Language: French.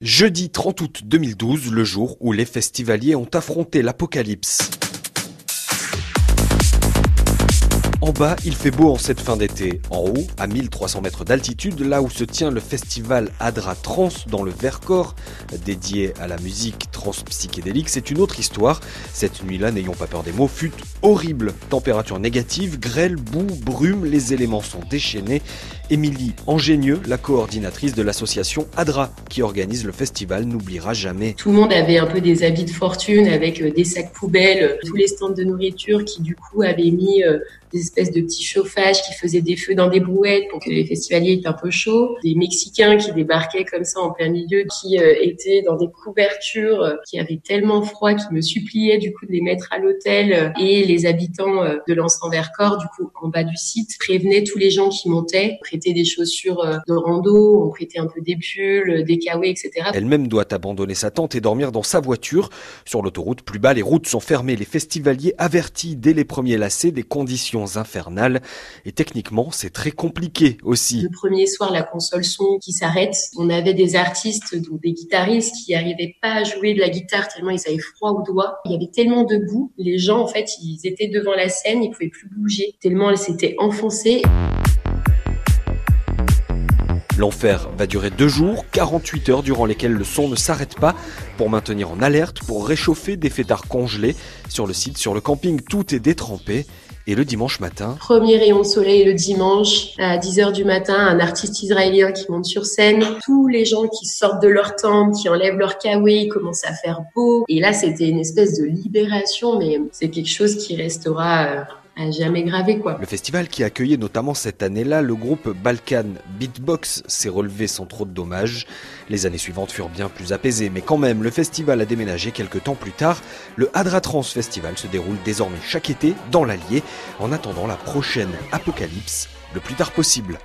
Jeudi 30 août 2012, le jour où les festivaliers ont affronté l'apocalypse. En bas, il fait beau en cette fin d'été. En haut, à 1300 mètres d'altitude, là où se tient le festival Adra Trans dans le Vercors, dédié à la musique trans-psychédélique, c'est une autre histoire. Cette nuit-là, n'ayons pas peur des mots, fut horrible. Température négative, grêle, boue, brume, les éléments sont déchaînés. Émilie Angénieux, la coordinatrice de l'association ADRA qui organise le festival, n'oubliera jamais. Tout le monde avait un peu des habits de fortune avec euh, des sacs poubelles, euh, tous les stands de nourriture qui du coup avaient mis euh, des espèces de petits chauffages qui faisaient des feux dans des brouettes pour que les festivaliers aient un peu chaud. Des Mexicains qui débarquaient comme ça en plein milieu, qui étaient dans des couvertures, qui avaient tellement froid, qui me suppliaient du coup de les mettre à l'hôtel. Et les habitants de l'Anse Vercors, du coup en bas du site, prévenaient tous les gens qui montaient des chaussures euh, de rando, on prêtait un peu des pulls, des kawaii, etc. Elle-même doit abandonner sa tente et dormir dans sa voiture. Sur l'autoroute, plus bas, les routes sont fermées. Les festivaliers avertis dès les premiers lacets des conditions infernales. Et techniquement, c'est très compliqué aussi. Le premier soir, la console son qui s'arrête. On avait des artistes, donc des guitaristes qui n'arrivaient pas à jouer de la guitare tellement ils avaient froid aux doigts. Il y avait tellement de boue. Les gens, en fait, ils étaient devant la scène, ils pouvaient plus bouger tellement elle s'était enfoncée. L'enfer va durer deux jours, 48 heures durant lesquelles le son ne s'arrête pas pour maintenir en alerte, pour réchauffer des fêtards congelés. Sur le site, sur le camping, tout est détrempé. Et le dimanche matin Premier rayon de soleil le dimanche à 10h du matin, un artiste israélien qui monte sur scène. Tous les gens qui sortent de leur tente, qui enlèvent leur kawaii, commencent à faire beau. Et là, c'était une espèce de libération, mais c'est quelque chose qui restera euh, Le festival qui accueillait notamment cette année-là le groupe Balkan Beatbox s'est relevé sans trop de dommages. Les années suivantes furent bien plus apaisées, mais quand même le festival a déménagé quelques temps plus tard. Le Hadratrans Festival se déroule désormais chaque été dans l'Allier en attendant la prochaine apocalypse le plus tard possible.